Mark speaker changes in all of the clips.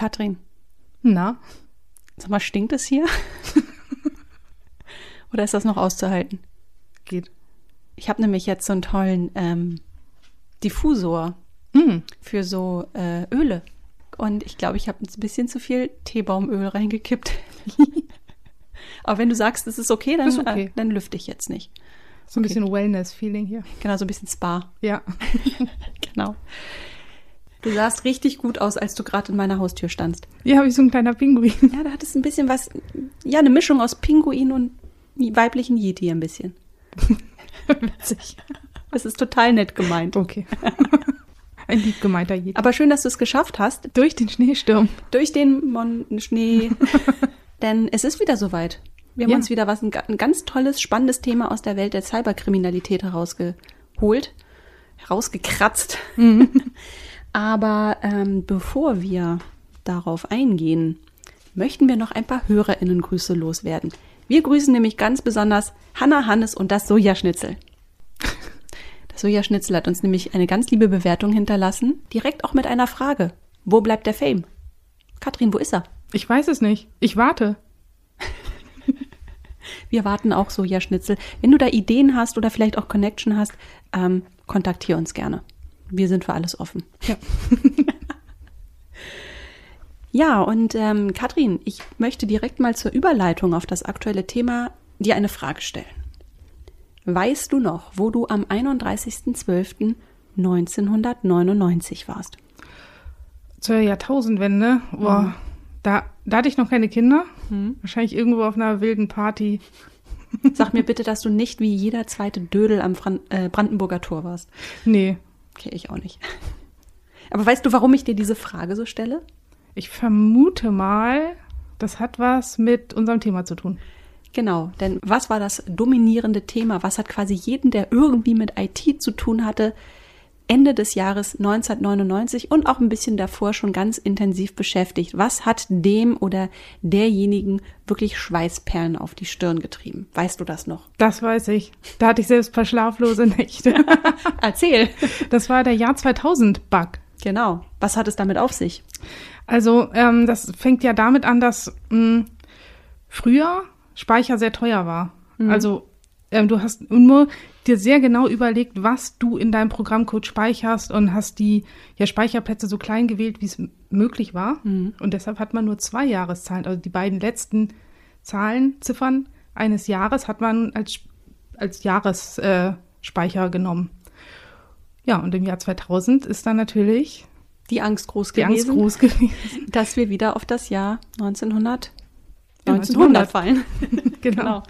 Speaker 1: Katrin,
Speaker 2: Na,
Speaker 1: sag mal, stinkt es hier? Oder ist das noch auszuhalten?
Speaker 2: geht.
Speaker 1: Ich habe nämlich jetzt so einen tollen ähm, Diffusor
Speaker 2: Mm.
Speaker 1: für so äh, Öle. Und ich glaube, ich habe ein bisschen zu viel Teebaumöl reingekippt. Aber wenn du sagst, es ist okay, dann,
Speaker 2: Ist okay.
Speaker 1: Äh, dann lüfte ich jetzt nicht.
Speaker 2: So ein bisschen Wellness-Feeling hier.
Speaker 1: Genau, so ein bisschen Spa.
Speaker 2: Ja.
Speaker 1: Genau. Du sahst richtig gut aus, als du gerade in meiner Haustür standst.
Speaker 2: Habe ich so ein kleiner Pinguin.
Speaker 1: Ja, da hat es ein bisschen was, ja, eine Mischung aus Pinguin und weiblichen Yeti ein bisschen.
Speaker 2: Witzig.
Speaker 1: Das ist total nett gemeint.
Speaker 2: Okay. Ein lieb gemeinter Jedi.
Speaker 1: Aber schön, dass du es geschafft hast,
Speaker 2: durch den Schneesturm.
Speaker 1: durch den Mon Schnee. Denn es ist wieder soweit. Wir haben
Speaker 2: Ja.
Speaker 1: uns wieder was, ein, ein ganz tolles, spannendes Thema aus der Welt der Cyberkriminalität herausgeholt, herausgekratzt. Aber ähm, bevor wir darauf eingehen, möchten wir noch ein paar HörerInnen-Grüße loswerden. Wir grüßen nämlich ganz besonders Hanna Hannes und das Sojaschnitzel. Das Sojaschnitzel hat uns nämlich eine ganz liebe Bewertung hinterlassen, direkt auch mit einer Frage. Wo bleibt der Fame? Katrin, wo ist er?
Speaker 2: Ich weiß es nicht. Ich warte.
Speaker 1: Wir warten auch Sojaschnitzel. Wenn du da Ideen hast oder vielleicht auch Connection hast, ähm, kontaktiere uns gerne. Wir sind für alles offen.
Speaker 2: Ja.
Speaker 1: Ja, und ähm, Katrin, ich möchte direkt mal zur Überleitung auf das aktuelle Thema dir eine Frage stellen. Weißt du noch, wo du am 31.12.1999 warst?
Speaker 2: Zur Jahrtausendwende. Boah. Da, da hatte ich noch keine Kinder. Wahrscheinlich irgendwo auf einer wilden Party.
Speaker 1: Sag mir bitte, dass du nicht wie jeder zweite Dödel am Fran äh, Brandenburger Tor warst.
Speaker 2: Nee.
Speaker 1: Okay, ich auch nicht. Aber weißt du, warum ich dir diese Frage so stelle?
Speaker 2: Ich vermute mal, das hat was mit unserem Thema zu tun.
Speaker 1: Genau, denn was war das dominierende Thema? Was hat quasi jeden, der irgendwie mit IT zu tun hatte, Ende des Jahres 1999 und auch ein bisschen davor schon ganz intensiv beschäftigt? Was hat dem oder derjenigen wirklich Schweißperlen auf die Stirn getrieben? Weißt du das noch?
Speaker 2: Das weiß ich. Da hatte ich selbst paar schlaflose Nächte.
Speaker 1: Erzähl.
Speaker 2: Das war der Jahr 2000 Bug.
Speaker 1: Genau. Was hat es damit auf sich?
Speaker 2: Also ähm, das fängt ja damit an, dass mh, früher Speicher sehr teuer war. Also ähm, du hast nur dir sehr genau überlegt, was du in deinem Programmcode speicherst und hast die ja, Speicherplätze so klein gewählt, wie es möglich war. Und deshalb hat man nur zwei Jahreszahlen, also die beiden letzten Zahlen, Ziffern eines Jahres hat man als, als Jahresspeicher äh, genommen. Ja, und im Jahr 2000 ist dann natürlich
Speaker 1: Die Angst groß
Speaker 2: die Angst
Speaker 1: gewesen,
Speaker 2: groß gewesen.
Speaker 1: dass wir wieder auf das Jahr 1900,
Speaker 2: Ja,
Speaker 1: 1900 fallen.
Speaker 2: Genau.
Speaker 1: Genau.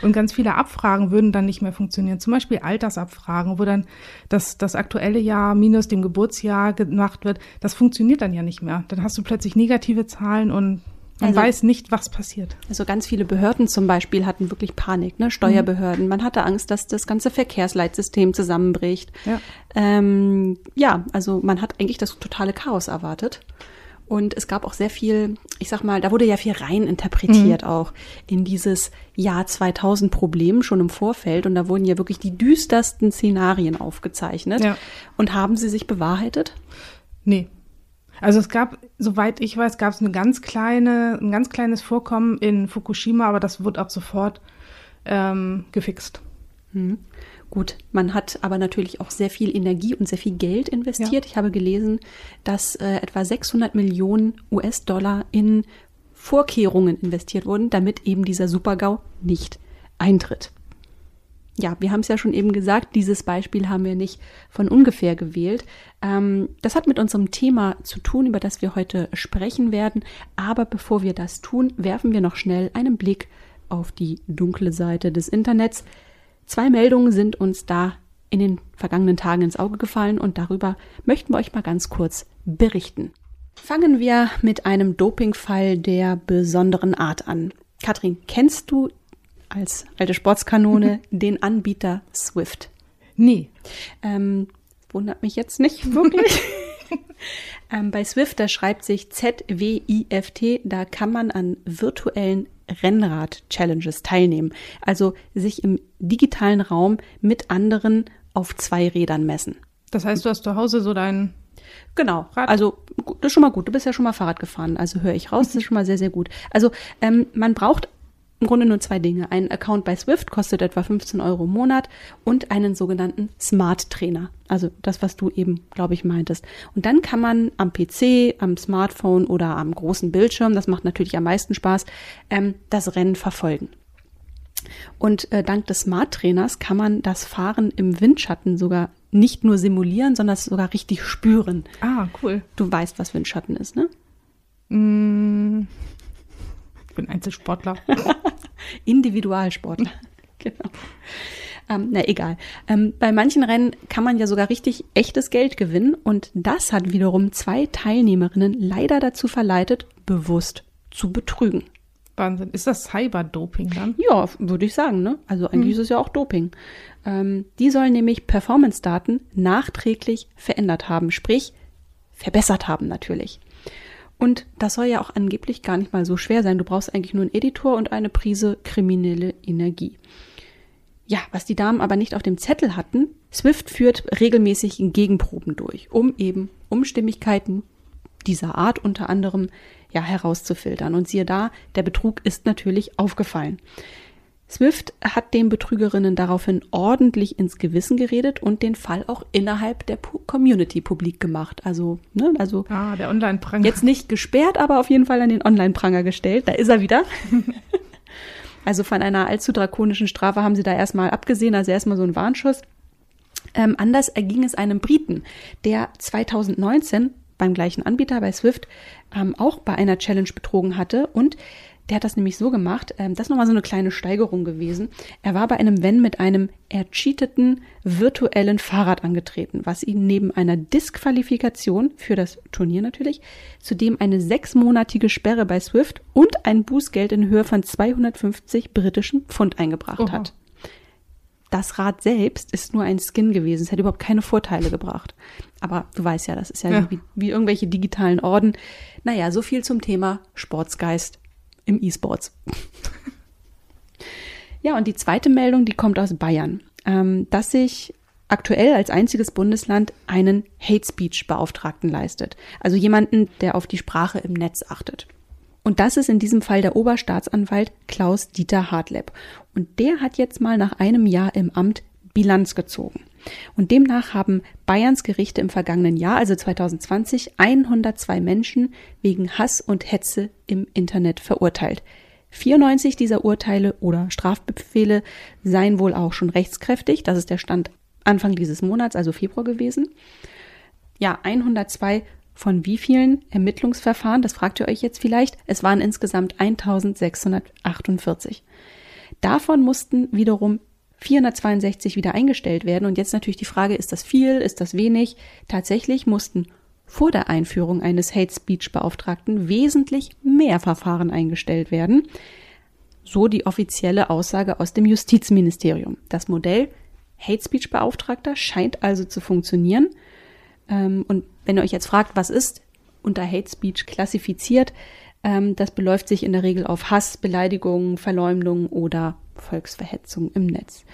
Speaker 2: Und ganz viele Abfragen würden dann nicht mehr funktionieren. Zum Beispiel Altersabfragen, wo dann das, das aktuelle Jahr minus dem Geburtsjahr gemacht wird. Das funktioniert dann ja nicht mehr. Dann hast du plötzlich negative Zahlen und man
Speaker 1: Also-
Speaker 2: weiß nicht, was passiert.
Speaker 1: Also ganz viele Behörden zum Beispiel hatten wirklich Panik, ne? Steuerbehörden. Man hatte Angst, dass das ganze Verkehrsleitsystem zusammenbricht.
Speaker 2: Ja.
Speaker 1: Ähm, ja, also man hat eigentlich das totale Chaos erwartet. Und es gab auch sehr viel, ich sag mal, da wurde ja viel rein interpretiert auch in dieses Jahr 2000 Problem schon im Vorfeld. Und da wurden ja wirklich die düstersten Szenarien aufgezeichnet.
Speaker 2: Ja.
Speaker 1: Und haben sie sich bewahrheitet?
Speaker 2: Nee. Also es gab, soweit ich weiß, gab es eine ganz kleine, ein ganz kleines Vorkommen in Fukushima, aber das wurde ab sofort ähm, gefixt.
Speaker 1: Gut, man hat aber natürlich auch sehr viel Energie und sehr viel Geld investiert. Ich habe gelesen, dass äh, etwa 600 Millionen US-Dollar in Vorkehrungen investiert wurden, damit eben dieser Supergau nicht eintritt. Ja, wir haben es ja schon eben gesagt, dieses Beispiel haben wir nicht von ungefähr gewählt. Ähm, das hat mit unserem Thema zu tun, über das wir heute sprechen werden. Aber bevor wir das tun, werfen wir noch schnell einen Blick auf die dunkle Seite des Internets. Zwei Meldungen sind uns da in den vergangenen Tagen ins Auge gefallen und darüber möchten wir euch mal ganz kurz berichten. Fangen wir mit einem Dopingfall der besonderen Art an. Katrin, kennst du als alte Sportskanone den Anbieter Swift?
Speaker 2: Nee.
Speaker 1: Ähm, wundert mich jetzt nicht wirklich. ähm, bei Swift, da schreibt sich Z-W-I-F-T, da kann man an virtuellen Rennrad-Challenges teilnehmen. Also sich im digitalen Raum mit anderen auf zwei Rädern messen.
Speaker 2: Das heißt, du hast zu Hause so dein
Speaker 1: Genau. Rad. Also das ist schon mal gut. Du bist ja schon mal Fahrrad gefahren, also höre ich raus. Das ist schon mal sehr, sehr gut. Also ähm, man braucht im Grunde nur zwei Dinge. Ein Account bei Swift kostet etwa 15 Euro im Monat und einen sogenannten Smart Trainer. Also das, was du eben, glaube ich, meintest. Und dann kann man am PC, am Smartphone oder am großen Bildschirm, das macht natürlich am meisten Spaß, ähm, das Rennen verfolgen. Und äh, dank des Smart Trainers kann man das Fahren im Windschatten sogar nicht nur simulieren, sondern es sogar richtig spüren.
Speaker 2: Ah, cool.
Speaker 1: Du weißt, was Windschatten ist, ne?
Speaker 2: Mm, ich bin Einzelsportler.
Speaker 1: Individualsportler. genau. Ähm, na egal. Ähm, bei manchen Rennen kann man ja sogar richtig echtes Geld gewinnen und das hat wiederum zwei Teilnehmerinnen leider dazu verleitet, bewusst zu betrügen.
Speaker 2: Wahnsinn. Ist das Cyberdoping dann?
Speaker 1: Ja, würde ich sagen, ne? Also eigentlich hm. ist es ja auch Doping. Ähm, die sollen nämlich Performance-Daten nachträglich verändert haben, sprich verbessert haben natürlich. Und das soll ja auch angeblich gar nicht mal so schwer sein. Du brauchst eigentlich nur einen Editor und eine Prise kriminelle Energie. Ja, was die Damen aber nicht auf dem Zettel hatten, Swift führt regelmäßig Gegenproben durch, um eben Umstimmigkeiten dieser Art unter anderem ja herauszufiltern. Und siehe da, der Betrug ist natürlich aufgefallen. Swift hat den Betrügerinnen daraufhin ordentlich ins Gewissen geredet und den Fall auch innerhalb der Community publik gemacht. Also, ne, also
Speaker 2: ah, der Online-Pranger.
Speaker 1: Jetzt nicht gesperrt, aber auf jeden Fall an den Online-Pranger gestellt. Da ist er wieder. also von einer allzu drakonischen Strafe haben sie da erstmal abgesehen, also erstmal so ein Warnschuss. Ähm, anders erging es einem Briten, der 2019 beim gleichen Anbieter bei Swift ähm, auch bei einer Challenge betrogen hatte und der hat das nämlich so gemacht, ähm, das ist nochmal so eine kleine Steigerung gewesen. Er war bei einem Wenn mit einem ercheateten virtuellen Fahrrad angetreten, was ihn neben einer Disqualifikation für das Turnier natürlich, zudem eine sechsmonatige Sperre bei Swift und ein Bußgeld in Höhe von 250 britischen Pfund eingebracht Oha. hat. Das Rad selbst ist nur ein Skin gewesen. Es hätte überhaupt keine Vorteile gebracht. Aber du weißt ja, das ist ja, ja. Wie, wie irgendwelche digitalen Orden. Naja, so viel zum Thema Sportsgeist im E-Sports. ja, und die zweite Meldung, die kommt aus Bayern, ähm, dass sich aktuell als einziges Bundesland einen Hate Speech Beauftragten leistet. Also jemanden, der auf die Sprache im Netz achtet. Und das ist in diesem Fall der Oberstaatsanwalt Klaus Dieter Hartleb. Und der hat jetzt mal nach einem Jahr im Amt Bilanz gezogen. Und demnach haben Bayerns Gerichte im vergangenen Jahr, also 2020, 102 Menschen wegen Hass und Hetze im Internet verurteilt. 94 dieser Urteile oder Strafbefehle seien wohl auch schon rechtskräftig. Das ist der Stand Anfang dieses Monats, also Februar gewesen. Ja, 102 von wie vielen Ermittlungsverfahren? Das fragt ihr euch jetzt vielleicht. Es waren insgesamt 1648. Davon mussten wiederum 462 wieder eingestellt werden. Und jetzt natürlich die Frage, ist das viel, ist das wenig? Tatsächlich mussten vor der Einführung eines Hate Speech Beauftragten wesentlich mehr Verfahren eingestellt werden. So die offizielle Aussage aus dem Justizministerium. Das Modell Hate Speech Beauftragter scheint also zu funktionieren. Ähm, und wenn ihr euch jetzt fragt, was ist unter Hate Speech klassifiziert, ähm, das beläuft sich in der Regel auf Hass, Beleidigungen, Verleumdung oder Volksverhetzung im Netz.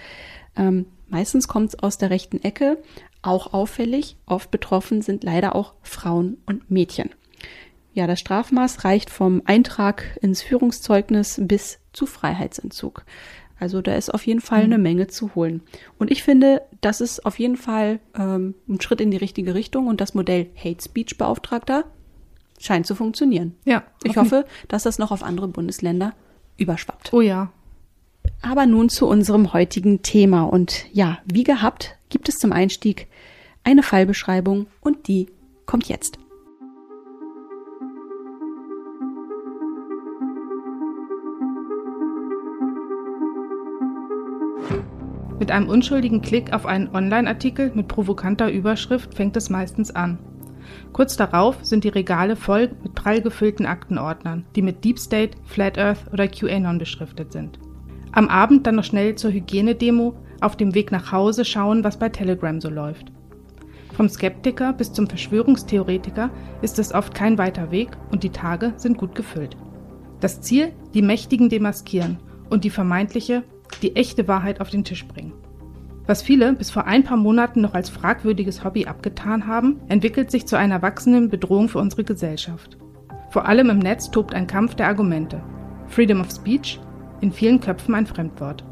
Speaker 1: Ähm, meistens kommt es aus der rechten Ecke, auch auffällig. Oft betroffen sind leider auch Frauen und Mädchen. Ja, das Strafmaß reicht vom Eintrag ins Führungszeugnis bis zu Freiheitsentzug. Also da ist auf jeden Fall eine mhm. Menge zu holen. Und ich finde, das ist auf jeden Fall ähm, ein Schritt in die richtige Richtung und das Modell Hate Speech Beauftragter scheint zu funktionieren.
Speaker 2: Ja.
Speaker 1: Ich hoffe, dass das noch auf andere Bundesländer überschwappt.
Speaker 2: Oh ja.
Speaker 1: Aber nun zu unserem heutigen Thema. Und ja, wie gehabt, gibt es zum Einstieg eine Fallbeschreibung und die kommt jetzt.
Speaker 2: Mit einem unschuldigen Klick auf einen Online-Artikel mit provokanter Überschrift fängt es meistens an. Kurz darauf sind die Regale voll mit prall gefüllten Aktenordnern, die mit Deep State, Flat Earth oder QAnon beschriftet sind. Am Abend dann noch schnell zur Hygienedemo, auf dem Weg nach Hause schauen, was bei Telegram so läuft. Vom Skeptiker bis zum Verschwörungstheoretiker ist es oft kein weiter Weg und die Tage sind gut gefüllt. Das Ziel, die Mächtigen demaskieren und die vermeintliche, die echte Wahrheit auf den Tisch bringen. Was viele bis vor ein paar Monaten noch als fragwürdiges Hobby abgetan haben, entwickelt sich zu einer wachsenden Bedrohung für unsere Gesellschaft. Vor allem im Netz tobt ein Kampf der Argumente. Freedom of Speech, in vielen Köpfen ein Fremdwort.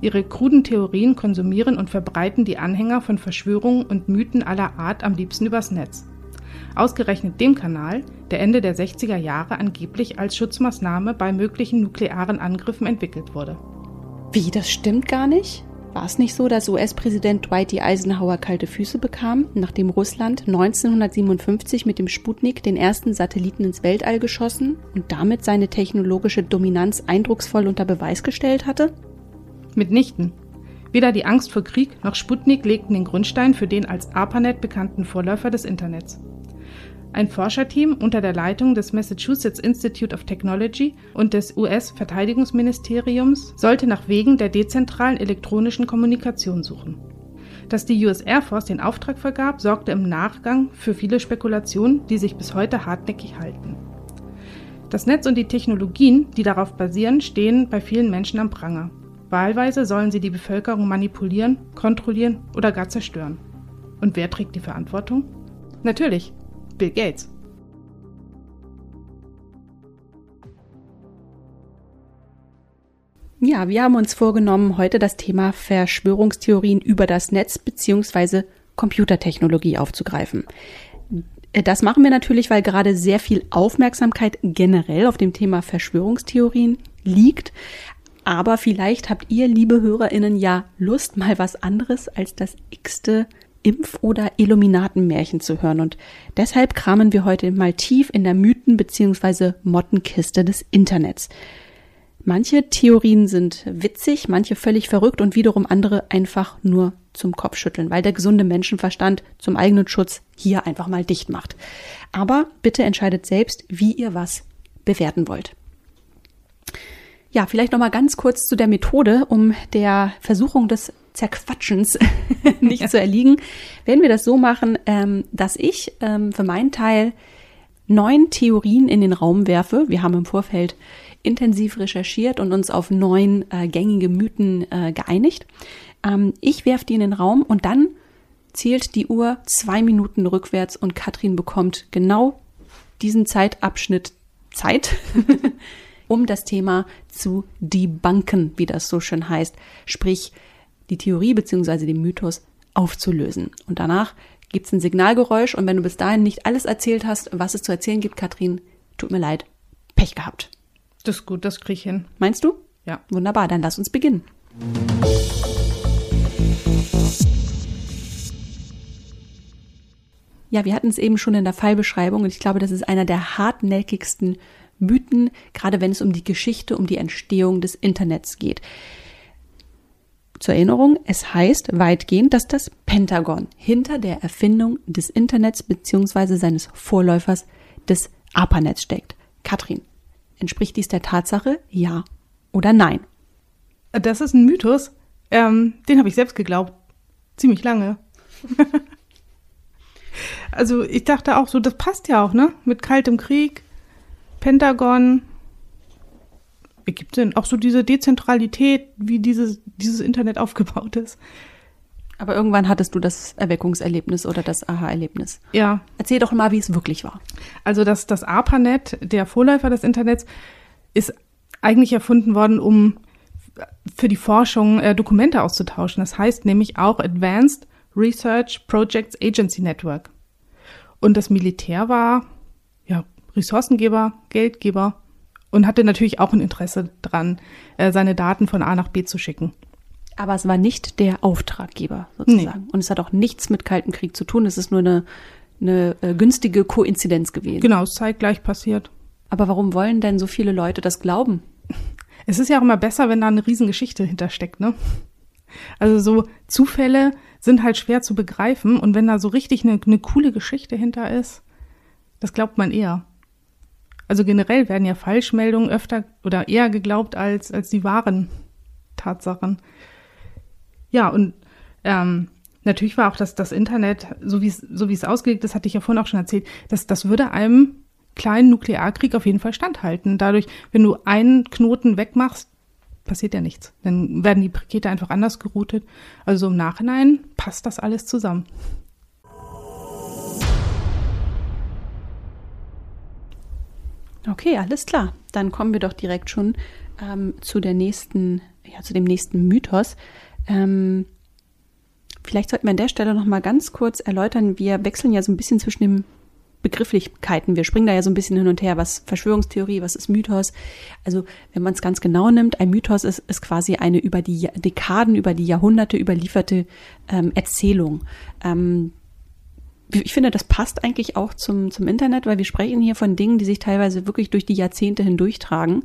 Speaker 2: Ihre kruden Theorien konsumieren und verbreiten die Anhänger von Verschwörungen und Mythen aller Art am liebsten übers Netz. Ausgerechnet dem Kanal, der Ende der 60er Jahre angeblich als Schutzmaßnahme bei möglichen nuklearen Angriffen entwickelt wurde.
Speaker 1: Wie, das stimmt gar nicht? War es nicht so, dass US-Präsident Dwight D. Eisenhower kalte Füße bekam, nachdem Russland 1957 mit dem Sputnik den ersten Satelliten ins Weltall geschossen und damit seine technologische Dominanz eindrucksvoll unter Beweis gestellt hatte?
Speaker 2: Mitnichten. Weder die Angst vor Krieg noch Sputnik legten den Grundstein für den als ARPANET bekannten Vorläufer des Internets. Ein Forscherteam unter der Leitung des Massachusetts Institute of Technology und des US-Verteidigungsministeriums sollte nach Wegen der dezentralen elektronischen Kommunikation suchen. Dass die US Air Force den Auftrag vergab, sorgte im Nachgang für viele Spekulationen, die sich bis heute hartnäckig halten. Das Netz und die Technologien, die darauf basieren, stehen bei vielen Menschen am Pranger. Wahlweise sollen sie die Bevölkerung manipulieren, kontrollieren oder gar zerstören. Und wer trägt die Verantwortung? Natürlich, Bill Gates.
Speaker 1: Ja, wir haben uns vorgenommen, heute das Thema Verschwörungstheorien über das Netz bzw. Computertechnologie aufzugreifen. Das machen wir natürlich, weil gerade sehr viel Aufmerksamkeit generell auf dem Thema Verschwörungstheorien liegt. Aber vielleicht habt ihr, liebe Hörerinnen, ja Lust, mal was anderes als das x-te Impf- oder Illuminatenmärchen zu hören. Und deshalb kramen wir heute mal tief in der Mythen- bzw. Mottenkiste des Internets. Manche Theorien sind witzig, manche völlig verrückt und wiederum andere einfach nur zum Kopfschütteln, weil der gesunde Menschenverstand zum eigenen Schutz hier einfach mal dicht macht. Aber bitte entscheidet selbst, wie ihr was bewerten wollt. Ja, vielleicht noch mal ganz kurz zu der Methode, um der Versuchung des Zerquatschens nicht zu erliegen, werden wir das so machen, ähm, dass ich ähm, für meinen Teil neun Theorien in den Raum werfe. Wir haben im Vorfeld intensiv recherchiert und uns auf neun äh, gängige Mythen äh, geeinigt. Ähm, ich werfe die in den Raum und dann zählt die Uhr zwei Minuten rückwärts und Katrin bekommt genau diesen Zeitabschnitt Zeit, um das Thema zu debunken, wie das so schön heißt. Sprich, die Theorie bzw. den Mythos aufzulösen. Und danach gibt es ein Signalgeräusch und wenn du bis dahin nicht alles erzählt hast, was es zu erzählen gibt, Katrin, tut mir leid, Pech gehabt.
Speaker 2: Das ist gut, das krieg ich hin.
Speaker 1: Meinst du?
Speaker 2: Ja.
Speaker 1: Wunderbar, dann lass uns beginnen. Ja, wir hatten es eben schon in der Fallbeschreibung und ich glaube, das ist einer der hartnäckigsten Mythen, gerade wenn es um die Geschichte, um die Entstehung des Internets geht. Zur Erinnerung, es heißt weitgehend, dass das Pentagon hinter der Erfindung des Internets bzw. seines Vorläufers des ARPANETs steckt. Katrin, entspricht dies der Tatsache, ja oder nein?
Speaker 2: Das ist ein Mythos. Ähm, den habe ich selbst geglaubt. Ziemlich lange. also ich dachte auch so, das passt ja auch, ne? Mit kaltem Krieg, Pentagon, wie gibt es denn auch so diese Dezentralität, wie dieses, dieses Internet aufgebaut ist?
Speaker 1: Aber irgendwann hattest du das Erweckungserlebnis oder das Aha-Erlebnis.
Speaker 2: Ja.
Speaker 1: Erzähl doch mal, wie es wirklich war.
Speaker 2: Also das, das ARPANET, der Vorläufer des Internets, ist eigentlich erfunden worden, um für die Forschung äh, Dokumente auszutauschen. Das heißt nämlich auch Advanced Research Projects Agency Network. Und das Militär war ja Ressourcengeber, Geldgeber und hatte natürlich auch ein Interesse dran, äh, seine Daten von A nach B zu schicken.
Speaker 1: Aber es war nicht der Auftraggeber sozusagen. Nee. Und es hat auch nichts mit Kalten Krieg zu tun. Es ist nur eine, eine äh, günstige Koinzidenz gewesen.
Speaker 2: Genau, es ist zeitgleich passiert.
Speaker 1: Aber warum wollen denn so viele Leute das glauben?
Speaker 2: Es ist ja auch immer besser, wenn da eine Riesengeschichte hintersteckt, ne? Also so Zufälle sind halt schwer zu begreifen und wenn da so richtig eine, eine coole Geschichte hinter ist, das glaubt man eher. Also generell werden ja Falschmeldungen öfter oder eher geglaubt als, als die wahren Tatsachen. Ja, und ähm, natürlich war auch das, das Internet, so wie es so wie es ausgelegt ist, hatte ich ja vorhin auch schon erzählt, dass das würde einem kleinen Nuklearkrieg auf jeden Fall standhalten. Dadurch, wenn du einen Knoten wegmachst, passiert ja nichts. Dann werden die Pakete einfach anders geroutet. Also im Nachhinein passt das alles zusammen.
Speaker 1: Okay, alles klar. Dann kommen wir doch direkt schon ähm, zu der nächsten, ja, zu dem nächsten Mythos. Ähm, vielleicht sollten wir an der Stelle noch mal ganz kurz erläutern. Wir wechseln ja so ein bisschen zwischen den Begrifflichkeiten. Wir springen da ja so ein bisschen hin und her. Was Verschwörungstheorie, was ist Mythos? Also, wenn man es ganz genau nimmt, ein Mythos ist, ist quasi eine über die Dekaden, über die Jahrhunderte überlieferte ähm, Erzählung. Ähm, ich finde, das passt eigentlich auch zum, zum Internet, weil wir sprechen hier von Dingen, die sich teilweise wirklich durch die Jahrzehnte hindurchtragen.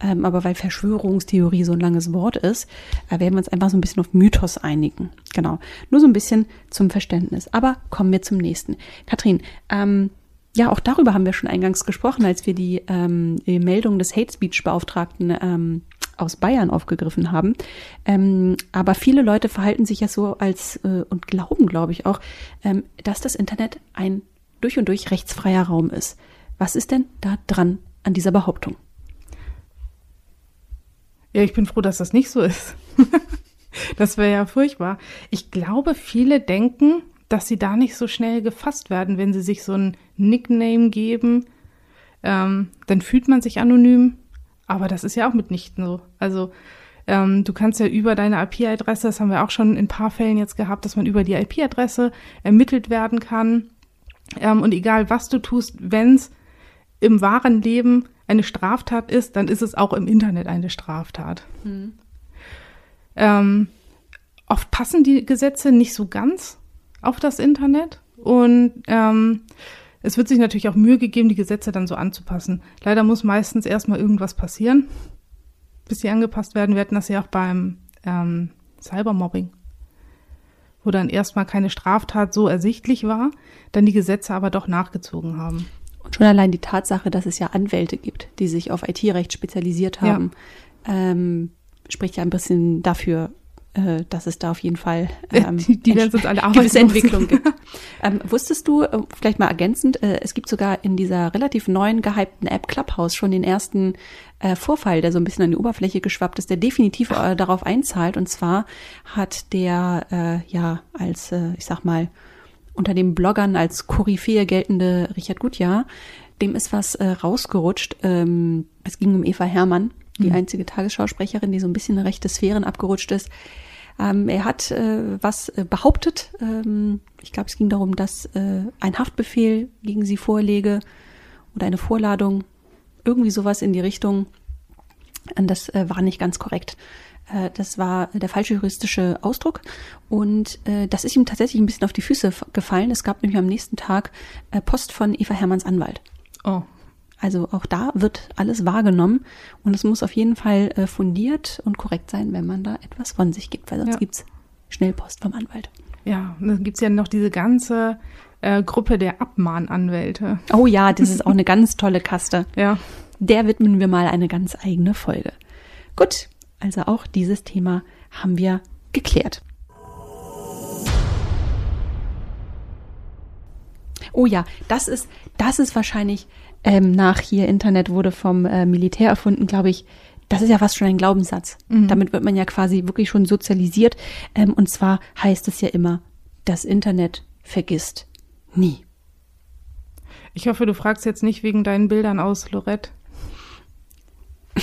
Speaker 1: Ähm, aber weil Verschwörungstheorie so ein langes Wort ist, äh, werden wir uns einfach so ein bisschen auf Mythos einigen. Genau. Nur so ein bisschen zum Verständnis. Aber kommen wir zum nächsten. Kathrin, ähm, ja, auch darüber haben wir schon eingangs gesprochen, als wir die, ähm, die Meldung des Hate Speech Beauftragten ähm, aus Bayern aufgegriffen haben. Ähm, aber viele Leute verhalten sich ja so als äh, und glauben, glaube ich, auch, ähm, dass das Internet ein durch und durch rechtsfreier Raum ist. Was ist denn da dran an dieser Behauptung?
Speaker 2: Ja, ich bin froh, dass das nicht so ist. das wäre ja furchtbar. Ich glaube, viele denken, dass sie da nicht so schnell gefasst werden, wenn sie sich so ein Nickname geben. Ähm, dann fühlt man sich anonym, aber das ist ja auch mitnichten so. Also ähm, du kannst ja über deine IP-Adresse, das haben wir auch schon in ein paar Fällen jetzt gehabt, dass man über die IP-Adresse ermittelt werden kann. Ähm, und egal was du tust, wenn es im wahren Leben eine Straftat ist, dann ist es auch im Internet eine Straftat. Mhm. Ähm, oft passen die Gesetze nicht so ganz auf das Internet und ähm, es wird sich natürlich auch Mühe gegeben, die Gesetze dann so anzupassen. Leider muss meistens erstmal irgendwas passieren, bis sie angepasst werden. Wir hatten das ja auch beim ähm, Cybermobbing, wo dann erstmal keine Straftat so ersichtlich war, dann die Gesetze aber doch nachgezogen haben.
Speaker 1: Und schon allein die Tatsache, dass es ja Anwälte gibt, die sich auf IT-Recht spezialisiert haben, ja. ähm, spricht ja ein bisschen dafür, äh, dass es da auf jeden Fall ähm,
Speaker 2: die, die uns alle
Speaker 1: gewisse Entwicklung gibt. ähm, wusstest du, äh, vielleicht mal ergänzend, äh, es gibt sogar in dieser relativ neuen gehypten App Clubhouse schon den ersten äh, Vorfall, der so ein bisschen an die Oberfläche geschwappt ist, der definitiv äh, darauf einzahlt. Und zwar hat der, äh, ja, als, äh, ich sag mal, unter den Bloggern als Koryphäe geltende Richard Gutjahr, dem ist was äh, rausgerutscht. Ähm, es ging um Eva Herrmann, die mhm. einzige Tagesschausprecherin, die so ein bisschen in rechte Sphären abgerutscht ist. Ähm, er hat äh, was äh, behauptet. Ähm, ich glaube, es ging darum, dass äh, ein Haftbefehl gegen sie vorlege oder eine Vorladung, irgendwie sowas in die Richtung. Und das äh, war nicht ganz korrekt. Äh, das war der falsche juristische Ausdruck und äh, das ist ihm tatsächlich ein bisschen auf die Füße gefallen. Es gab nämlich am nächsten Tag Post von Eva Hermanns Anwalt.
Speaker 2: Oh.
Speaker 1: Also auch da wird alles wahrgenommen und es muss auf jeden Fall äh, fundiert und korrekt sein, wenn man da etwas von sich gibt, weil sonst ja. gibt's Schnellpost vom Anwalt.
Speaker 2: Ja, dann gibt's ja noch diese ganze äh, Gruppe der Abmahnanwälte.
Speaker 1: Oh ja, das ist auch eine ganz tolle Kaste.
Speaker 2: Ja.
Speaker 1: Der widmen wir mal eine ganz eigene Folge. Gut, also auch dieses Thema haben wir geklärt. Oh ja, das ist, das ist wahrscheinlich ähm, nach hier Internet wurde vom äh, Militär erfunden, glaube ich. Das ist ja fast schon ein Glaubenssatz. Mhm. Damit wird man ja quasi wirklich schon sozialisiert. Ähm, und zwar heißt es ja immer, das Internet vergisst nie.
Speaker 2: Ich hoffe, du fragst jetzt nicht wegen deinen Bildern aus Lorette.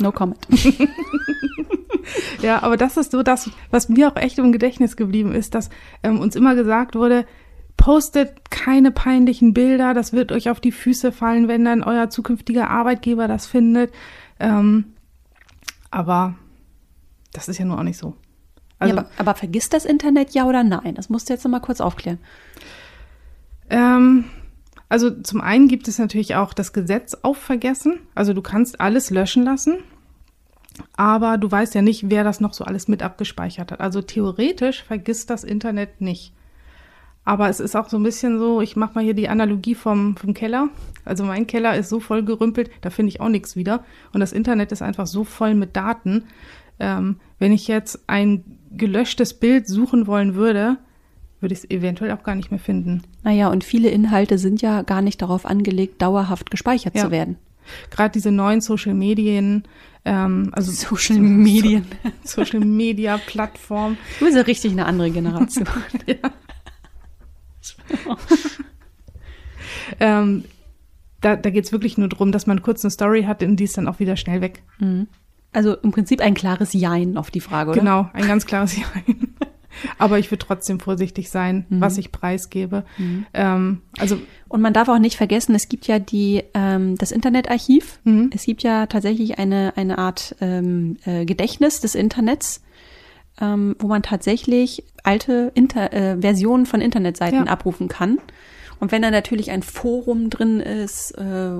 Speaker 1: No comment.
Speaker 2: ja, aber das ist so das, was mir auch echt im Gedächtnis geblieben ist, dass ähm, uns immer gesagt wurde, postet keine peinlichen Bilder, das wird euch auf die Füße fallen, wenn dann euer zukünftiger Arbeitgeber das findet. Ähm, aber das ist ja nur auch nicht so.
Speaker 1: Also, ja, aber, aber vergisst das Internet ja oder nein? Das musst du jetzt nochmal kurz aufklären.
Speaker 2: Ähm, also zum einen gibt es natürlich auch das Gesetz auf Vergessen. Also du kannst alles löschen lassen, aber du weißt ja nicht, wer das noch so alles mit abgespeichert hat. Also theoretisch vergisst das Internet nicht. Aber es ist auch so ein bisschen so, ich mache mal hier die Analogie vom, vom Keller. Also mein Keller ist so voll gerümpelt, da finde ich auch nichts wieder. Und das Internet ist einfach so voll mit Daten. Ähm, wenn ich jetzt ein gelöschtes Bild suchen wollen würde, würde ich es eventuell auch gar nicht mehr finden.
Speaker 1: Naja, und viele Inhalte sind ja gar nicht darauf angelegt, dauerhaft gespeichert ja. zu werden.
Speaker 2: gerade diese neuen Social Medien, ähm, also
Speaker 1: Social Medien,
Speaker 2: so, Social Media Plattform.
Speaker 1: Du bist ja richtig eine andere Generation. ja.
Speaker 2: ähm, da da geht es wirklich nur darum, dass man kurz eine Story hat und die ist dann auch wieder schnell weg.
Speaker 1: Mhm. Also im Prinzip ein klares Jein auf die Frage, oder?
Speaker 2: Genau, ein ganz klares Jein. Aber ich würde trotzdem vorsichtig sein, mhm. was ich preisgebe. Mhm. Ähm, also
Speaker 1: und man darf auch nicht vergessen, es gibt ja die ähm, das Internetarchiv. Mhm. Es gibt ja tatsächlich eine eine Art ähm, äh, Gedächtnis des Internets, ähm, wo man tatsächlich alte Inter äh, Versionen von Internetseiten ja. abrufen kann. Und wenn da natürlich ein Forum drin ist äh,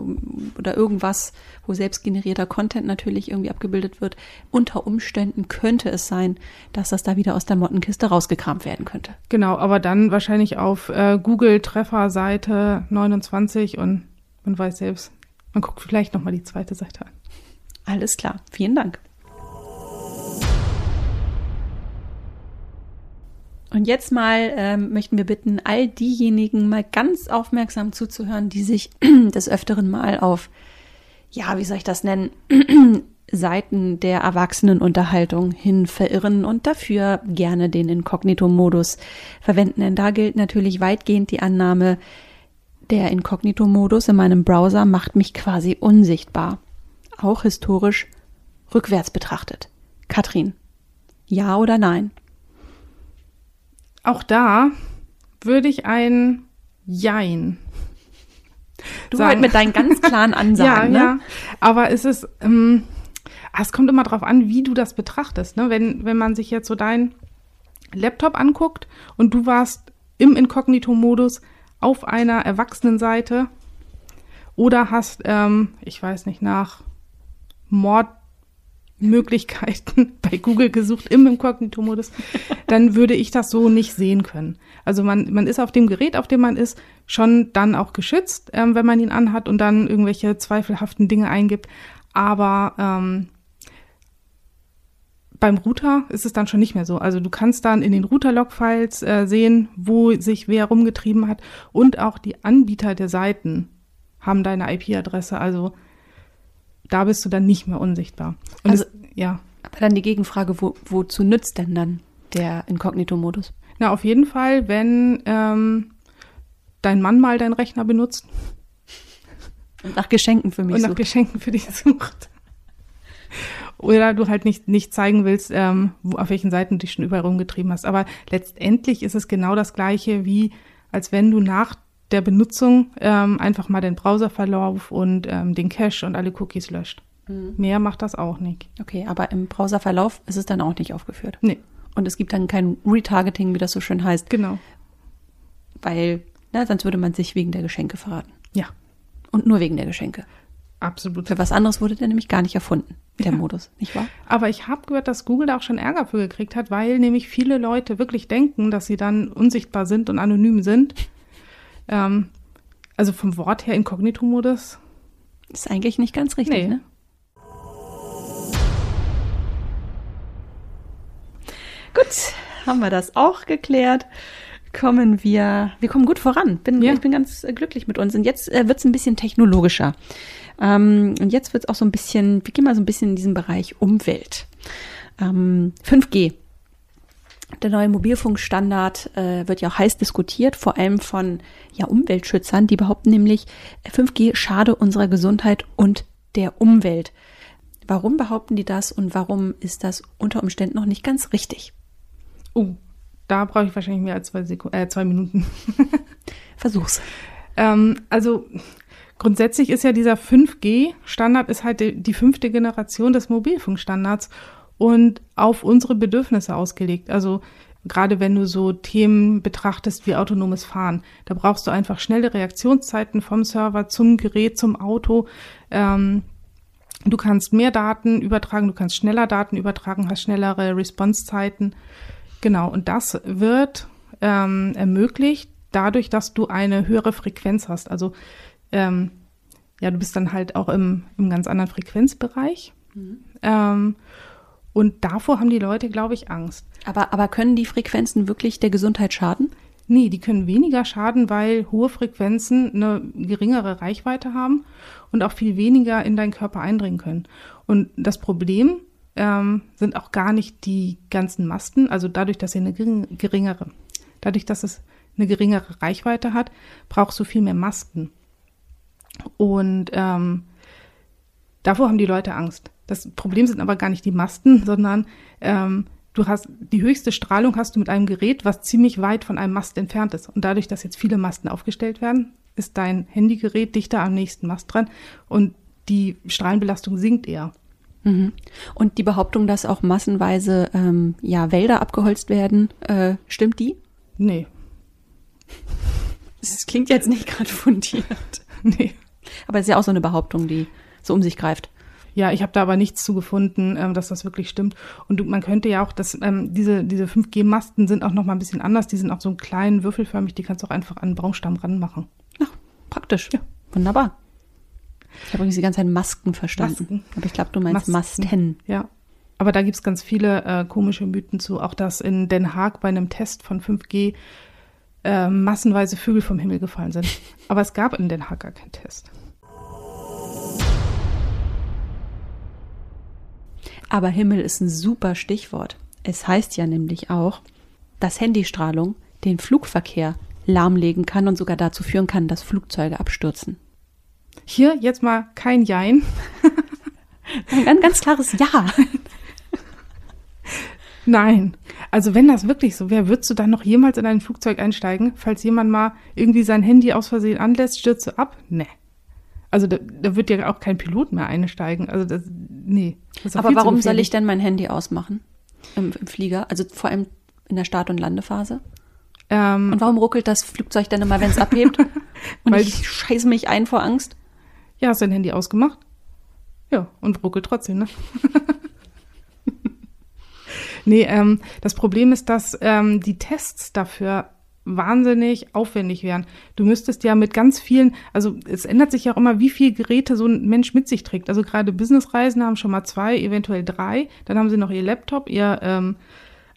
Speaker 1: oder irgendwas, wo selbstgenerierter Content natürlich irgendwie abgebildet wird, unter Umständen könnte es sein, dass das da wieder aus der Mottenkiste rausgekramt werden könnte.
Speaker 2: Genau, aber dann wahrscheinlich auf äh, Google Treffer Seite 29 und man weiß selbst, man guckt vielleicht nochmal die zweite Seite an.
Speaker 1: Alles klar, vielen Dank. Und jetzt mal ähm, möchten wir bitten, all diejenigen mal ganz aufmerksam zuzuhören, die sich des Öfteren mal auf, ja, wie soll ich das nennen, Seiten der Erwachsenenunterhaltung hin verirren und dafür gerne den Inkognito-Modus verwenden. Denn da gilt natürlich weitgehend die Annahme, der Inkognito-Modus in meinem Browser macht mich quasi unsichtbar. Auch historisch rückwärts betrachtet. Katrin, ja oder nein?
Speaker 2: Auch da würde ich ein Jein.
Speaker 1: Du sagen. halt mit deinen ganz klaren Ansagen. ja, ne? ja.
Speaker 2: Aber es ist, ähm, ah, es kommt immer darauf an, wie du das betrachtest. Ne? Wenn, wenn man sich jetzt so deinen Laptop anguckt und du warst im Inkognito-Modus auf einer Erwachsenenseite oder hast, ähm, ich weiß nicht, nach Mord Möglichkeiten bei Google gesucht im Inkognito-Modus, dann würde ich das so nicht sehen können. Also man, man ist auf dem Gerät, auf dem man ist, schon dann auch geschützt, ähm, wenn man ihn anhat und dann irgendwelche zweifelhaften Dinge eingibt. Aber ähm, beim Router ist es dann schon nicht mehr so. Also du kannst dann in den Router-Log-Files äh, sehen, wo sich wer rumgetrieben hat und auch die Anbieter der Seiten haben deine IP-Adresse. Also da bist du dann nicht mehr unsichtbar.
Speaker 1: Und also, es, ja. Aber dann die Gegenfrage, wo, wozu nützt denn dann der Inkognito-Modus?
Speaker 2: Na, auf jeden Fall, wenn ähm, dein Mann mal deinen Rechner benutzt.
Speaker 1: Und nach Geschenken für mich
Speaker 2: Und nach sucht. Geschenken für dich sucht. Oder du halt nicht, nicht zeigen willst, ähm, wo, auf welchen Seiten du dich schon überall rumgetrieben hast. Aber letztendlich ist es genau das Gleiche, wie als wenn du nach der Benutzung ähm, einfach mal den Browserverlauf und ähm, den Cache und alle Cookies löscht. Mhm. Mehr macht das auch nicht.
Speaker 1: Okay, aber im Browserverlauf ist es dann auch nicht aufgeführt.
Speaker 2: Nee.
Speaker 1: Und es gibt dann kein Retargeting, wie das so schön heißt.
Speaker 2: Genau.
Speaker 1: Weil, na, sonst würde man sich wegen der Geschenke verraten.
Speaker 2: Ja.
Speaker 1: Und nur wegen der Geschenke.
Speaker 2: Absolut.
Speaker 1: Für was anderes wurde der nämlich gar nicht erfunden, der ja. Modus, nicht wahr?
Speaker 2: Aber ich habe gehört, dass Google da auch schon Ärger für gekriegt hat, weil nämlich viele Leute wirklich denken, dass sie dann unsichtbar sind und anonym sind ähm, also vom Wort her Inkognito-Modus.
Speaker 1: Ist eigentlich nicht ganz richtig, nee. ne? Gut, haben wir das auch geklärt. Kommen wir, wir kommen gut voran. Bin, ja. Ich bin ganz glücklich mit uns. Und jetzt äh, wird es ein bisschen technologischer. Ähm, und jetzt wird es auch so ein bisschen, wir gehen mal so ein bisschen in diesen Bereich Umwelt. Ähm, 5G der neue Mobilfunkstandard äh, wird ja auch heiß diskutiert, vor allem von ja, Umweltschützern, die behaupten nämlich, 5G schade unserer Gesundheit und der Umwelt. Warum behaupten die das und warum ist das unter Umständen noch nicht ganz richtig?
Speaker 2: Oh, da brauche ich wahrscheinlich mehr als zwei, Sek äh, zwei Minuten.
Speaker 1: Versuch's.
Speaker 2: Ähm, also grundsätzlich ist ja dieser 5G-Standard ist halt die, die fünfte Generation des Mobilfunkstandards und auf unsere Bedürfnisse ausgelegt. Also gerade wenn du so Themen betrachtest wie autonomes Fahren, da brauchst du einfach schnelle Reaktionszeiten vom Server zum Gerät, zum Auto. Ähm, du kannst mehr Daten übertragen, du kannst schneller Daten übertragen, hast schnellere Responsezeiten. Genau, und das wird ähm, ermöglicht dadurch, dass du eine höhere Frequenz hast. Also ähm, ja, du bist dann halt auch im, im ganz anderen Frequenzbereich. Mhm. Und davor haben die Leute, glaube ich, Angst.
Speaker 1: Aber, aber können die Frequenzen wirklich der Gesundheit schaden?
Speaker 2: Nee, die können weniger schaden, weil hohe Frequenzen eine geringere Reichweite haben und auch viel weniger in deinen Körper eindringen können. Und das Problem ähm, sind auch gar nicht die ganzen Masten, also dadurch, dass sie eine geringere, dadurch, dass es eine geringere Reichweite hat, brauchst du viel mehr Masten. Und ähm, davor haben die Leute Angst. Das Problem sind aber gar nicht die Masten, sondern ähm, du hast die höchste Strahlung hast du mit einem Gerät, was ziemlich weit von einem Mast entfernt ist. Und dadurch, dass jetzt viele Masten aufgestellt werden, ist dein Handygerät dichter am nächsten Mast dran und die Strahlenbelastung sinkt eher.
Speaker 1: Mhm. Und die Behauptung, dass auch massenweise ähm, ja, Wälder abgeholzt werden, äh, stimmt die?
Speaker 2: Nee.
Speaker 1: Das klingt jetzt nicht gerade fundiert.
Speaker 2: Nee.
Speaker 1: Aber es ist ja auch so eine Behauptung, die so um sich greift.
Speaker 2: Ja, ich habe da aber nichts zu gefunden, ähm, dass das wirklich stimmt. Und man könnte ja auch, dass ähm, diese, diese 5G-Masten sind auch noch mal ein bisschen anders. Die sind auch so klein, würfelförmig, die kannst du auch einfach an den Baumstamm ranmachen.
Speaker 1: Ach, praktisch. Ja. Wunderbar. Ich habe übrigens die ganze Zeit Masken verstanden. Masken. Aber ich glaube, du meinst Masken. Masten.
Speaker 2: Ja. Aber da gibt's ganz viele äh, komische Mythen zu. Auch dass in Den Haag bei einem Test von 5G äh, massenweise Vögel vom Himmel gefallen sind. Aber es gab in Den Haag gar keinen Test.
Speaker 1: Aber Himmel ist ein super Stichwort. Es heißt ja nämlich auch, dass Handystrahlung den Flugverkehr lahmlegen kann und sogar dazu führen kann, dass Flugzeuge abstürzen.
Speaker 2: Hier jetzt mal kein Jein.
Speaker 1: Ein ganz, klares Ja.
Speaker 2: Nein. Also wenn das wirklich so wäre, würdest du dann noch jemals in ein Flugzeug einsteigen, falls jemand mal irgendwie sein Handy aus Versehen anlässt, stürzt du ab? Nee. Also da, da wird ja auch kein Pilot mehr einsteigen. Also das, nee.
Speaker 1: Das Aber warum soll ich denn mein Handy ausmachen im, im, Flieger? Also vor allem in der Start- und Landephase? Ähm, und warum ruckelt das Flugzeug denn immer, wenn es abhebt? und ich scheiße mich ein vor Angst?
Speaker 2: Ja, hast dein Handy ausgemacht? Ja, und ruckelt trotzdem, ne? nee, ähm, das Problem ist, dass ähm, die Tests dafür wahnsinnig aufwendig wären. Du müsstest ja mit ganz vielen, also es ändert sich ja auch immer, wie viele Geräte so ein Mensch mit sich trägt. Also gerade Businessreisen haben schon mal zwei, eventuell drei. Dann haben sie noch ihr Laptop, ihr ähm,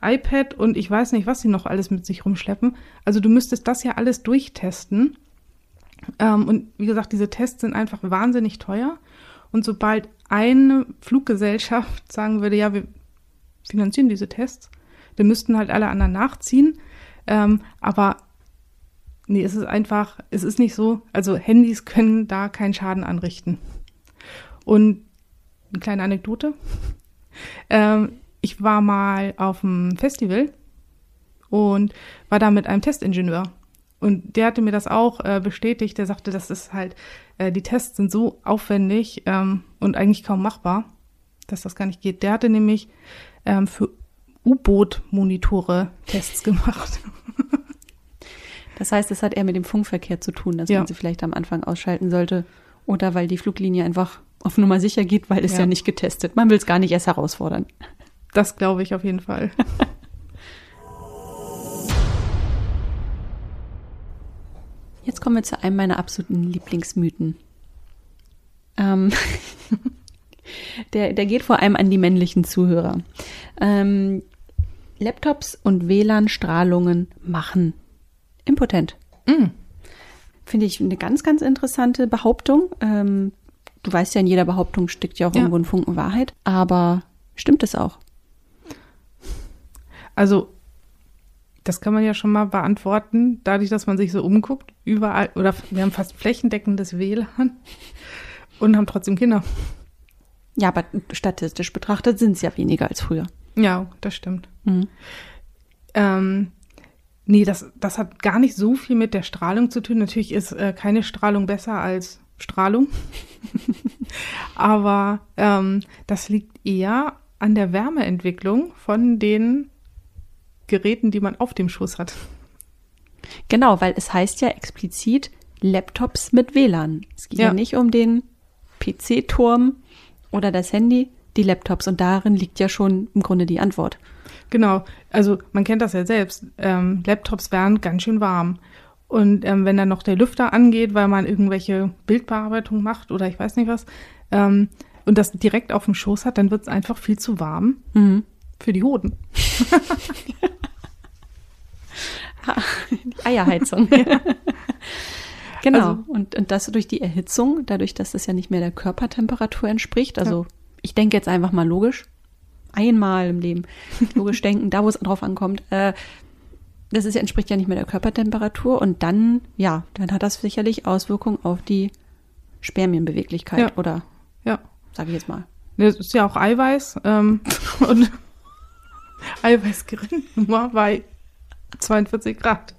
Speaker 2: iPad und ich weiß nicht, was sie noch alles mit sich rumschleppen. Also du müsstest das ja alles durchtesten. Ähm, und wie gesagt, diese Tests sind einfach wahnsinnig teuer. Und sobald eine Fluggesellschaft sagen würde, ja, wir finanzieren diese Tests, dann müssten halt alle anderen nachziehen. Ähm, aber nee, es ist einfach, es ist nicht so. Also Handys können da keinen Schaden anrichten. Und eine kleine Anekdote. Ähm, ich war mal auf einem Festival und war da mit einem Testingenieur. Und der hatte mir das auch äh, bestätigt. Der sagte, das ist halt, äh, die Tests sind so aufwendig ähm, und eigentlich kaum machbar, dass das gar nicht geht. Der hatte nämlich ähm, für U-Boot-Monitore Tests gemacht.
Speaker 1: Das heißt, es hat eher mit dem Funkverkehr zu tun, dass ja. man sie vielleicht am Anfang ausschalten sollte. Oder weil die Fluglinie einfach auf Nummer sicher geht, weil es ja, ja nicht getestet. Man will es gar nicht erst herausfordern.
Speaker 2: Das glaube ich auf jeden Fall.
Speaker 1: Jetzt kommen wir zu einem meiner absoluten Lieblingsmythen. Ähm der, der geht vor allem an die männlichen Zuhörer. Ähm, Laptops und WLAN-Strahlungen machen impotent. Mm. Finde ich eine ganz, ganz interessante Behauptung. Ähm, du weißt ja, in jeder Behauptung steckt ja auch ja. irgendwo ein Funken Wahrheit. Aber stimmt es auch?
Speaker 2: Also, das kann man ja schon mal beantworten, dadurch, dass man sich so umguckt, überall, oder wir haben fast flächendeckendes WLAN und haben trotzdem Kinder.
Speaker 1: Ja, aber statistisch betrachtet sind es ja weniger als früher.
Speaker 2: Ja, das stimmt. Mhm. Ähm, nee, das, das hat gar nicht so viel mit der Strahlung zu tun. Natürlich ist äh, keine Strahlung besser als Strahlung. Aber ähm, das liegt eher an der Wärmeentwicklung von den Geräten, die man auf dem Schoß hat.
Speaker 1: Genau, weil es heißt ja explizit Laptops mit WLAN. Es geht ja, ja nicht um den PC-Turm oder das Handy, die Laptops. Und darin liegt ja schon im Grunde die Antwort.
Speaker 2: Genau, also man kennt das ja selbst. Ähm, Laptops werden ganz schön warm. Und ähm, wenn dann noch der Lüfter angeht, weil man irgendwelche Bildbearbeitung macht oder ich weiß nicht was, ähm, und das direkt auf dem Schoß hat, dann wird es einfach viel zu warm mhm. für die Hoden.
Speaker 1: die Eierheizung. genau. Also, und, und das durch die Erhitzung, dadurch, dass das ja nicht mehr der Körpertemperatur entspricht. Also ja. Ich denke jetzt einfach mal logisch. Einmal im Leben. Logisch denken, da wo es drauf ankommt. Äh, das ist, entspricht ja nicht mehr der Körpertemperatur. Und dann, ja, dann hat das sicherlich Auswirkungen auf die Spermienbeweglichkeit, ja. oder?
Speaker 2: Ja.
Speaker 1: Sag ich jetzt mal.
Speaker 2: Das ist ja auch Eiweiß. Ähm, und Eiweißgerinnung nur bei 42 Grad.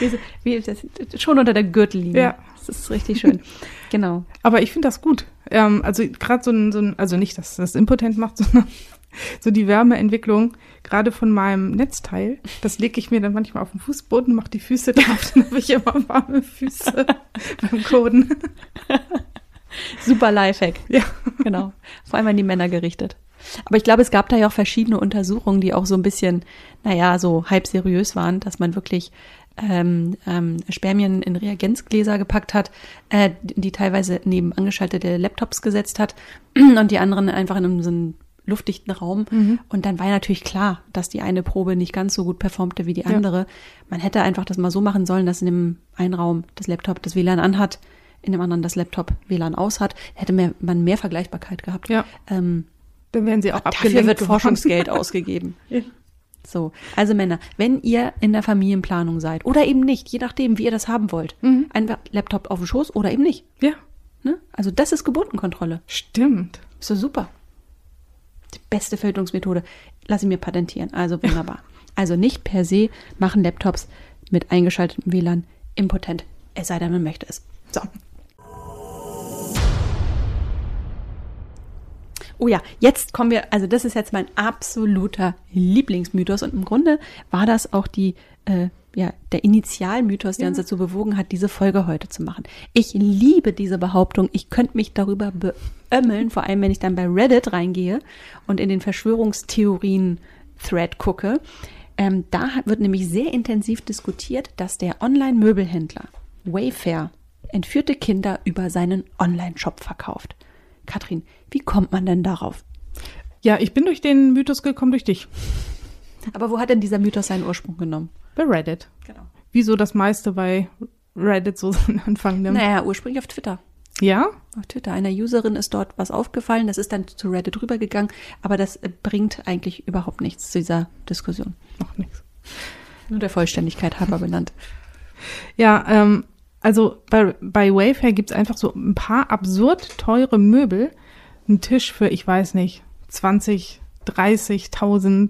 Speaker 1: Wie, wie, das, schon unter der Gürtellinie. Ja. Das ist richtig schön. genau.
Speaker 2: Aber ich finde das gut. Ähm, also gerade so ein, so ein, also nicht, dass das impotent macht, sondern so die Wärmeentwicklung, gerade von meinem Netzteil, das lege ich mir dann manchmal auf den Fußboden, mache die Füße drauf, dann habe ich immer warme Füße beim Coden.
Speaker 1: Super Lifehack. Ja. Genau. Vor allem an die Männer gerichtet. Aber ich glaube, es gab da ja auch verschiedene Untersuchungen, die auch so ein bisschen, naja, so halb seriös waren, dass man wirklich ähm, ähm, Spermien in Reagenzgläser gepackt hat, äh, die teilweise neben angeschaltete Laptops gesetzt hat und die anderen einfach in einem, so einem luftdichten Raum. Mhm. Und dann war ja natürlich klar, dass die eine Probe nicht ganz so gut performte wie die andere. Ja. Man hätte einfach das mal so machen sollen, dass in dem einen Raum das Laptop das WLAN anhat, in dem anderen das Laptop WLAN aus hat. Hätte mehr, man mehr Vergleichbarkeit gehabt.
Speaker 2: Ja. Ähm, dann werden sie auch abgelenkt.
Speaker 1: Dafür wird Forschungsgeld ausgegeben. Ja. So, also Männer, wenn ihr in der Familienplanung seid oder eben nicht, je nachdem, wie ihr das haben wollt, mhm. ein Laptop auf dem Schoß oder eben nicht.
Speaker 2: Ja.
Speaker 1: Ne? Also das ist Geburtenkontrolle.
Speaker 2: Stimmt.
Speaker 1: Ist doch super die beste Filterungsmethode. Lass ich mir patentieren. Also wunderbar. Also nicht per se machen Laptops mit eingeschaltetem WLAN impotent. Es sei denn, man möchte es. So. Oh ja, jetzt kommen wir, also das ist jetzt mein absoluter Lieblingsmythos und im Grunde war das auch die äh, ja, der Initialmythos, der ja. uns dazu bewogen hat, diese Folge heute zu machen. Ich liebe diese Behauptung. Ich könnte mich darüber beömmeln, vor allem wenn ich dann bei Reddit reingehe und in den Verschwörungstheorien-Thread gucke. Ähm, da wird nämlich sehr intensiv diskutiert, dass der Online-Möbelhändler Wayfair entführte Kinder über seinen Online-Shop verkauft. Katrin, wie kommt man denn darauf?
Speaker 2: Ja, ich bin durch den Mythos gekommen, durch dich.
Speaker 1: Aber wo hat denn dieser Mythos seinen Ursprung genommen?
Speaker 2: Bei Reddit. Genau. Wieso das meiste bei Reddit so seinen Anfang nimmt?
Speaker 1: Naja, ursprünglich auf Twitter.
Speaker 2: Ja?
Speaker 1: Auf Twitter. Einer Userin ist dort was aufgefallen. Das ist dann zu Reddit rübergegangen. Aber das äh, bringt eigentlich überhaupt nichts zu dieser Diskussion.
Speaker 2: Noch nichts.
Speaker 1: Nur der Vollständigkeit halber benannt.
Speaker 2: Ja, ähm, also bei, bei Wayfair gibt's einfach so ein paar absurd teure Möbel. Ein Tisch für, ich weiß nicht, 20, 30.000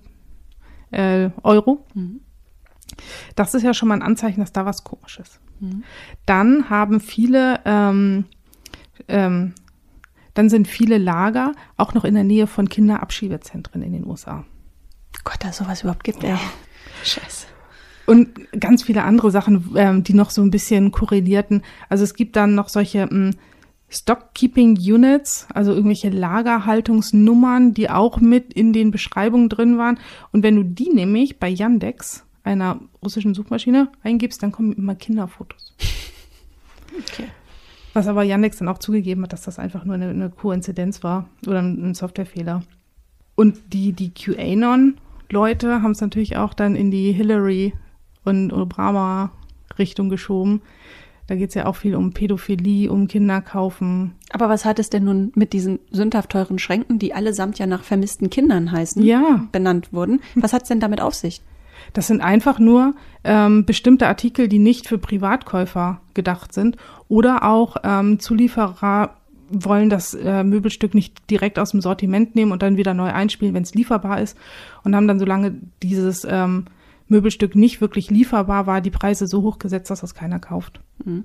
Speaker 2: äh, Euro. Mhm. Das ist ja schon mal ein Anzeichen, dass da was komisch ist. Mhm. Dann haben viele, ähm, ähm, dann sind viele Lager auch noch in der Nähe von Kinderabschiebezentren in den USA.
Speaker 1: Gott, dass sowas überhaupt gibt, ja.
Speaker 2: Scheiße. Und ganz viele andere Sachen, ähm, die noch so ein bisschen korrelierten. Also es gibt dann noch solche ähm, Stockkeeping Units, also irgendwelche Lagerhaltungsnummern, die auch mit in den Beschreibungen drin waren. Und wenn du die nämlich bei Yandex einer russischen Suchmaschine eingibst, dann kommen immer Kinderfotos. Okay. Was aber Yandex dann auch zugegeben hat, dass das einfach nur eine, eine Koinzidenz war oder ein, ein Softwarefehler. Und die, die QAnon-Leute haben es natürlich auch dann in die Hillary und Obama-Richtung geschoben. Da geht es ja auch viel um Pädophilie, um Kinderkaufen.
Speaker 1: Aber was hat es denn nun mit diesen sündhaft teuren Schränken, die allesamt ja nach vermissten Kindern heißen,
Speaker 2: ja.
Speaker 1: benannt wurden? Was hat es denn damit auf sich?
Speaker 2: Das sind einfach nur ähm, bestimmte Artikel, die nicht für Privatkäufer gedacht sind oder auch ähm, Zulieferer wollen das äh, Möbelstück nicht direkt aus dem Sortiment nehmen und dann wieder neu einspielen, wenn es lieferbar ist und haben dann, solange dieses ähm, Möbelstück nicht wirklich lieferbar war, die Preise so hoch gesetzt, dass das keiner kauft.
Speaker 1: Mhm.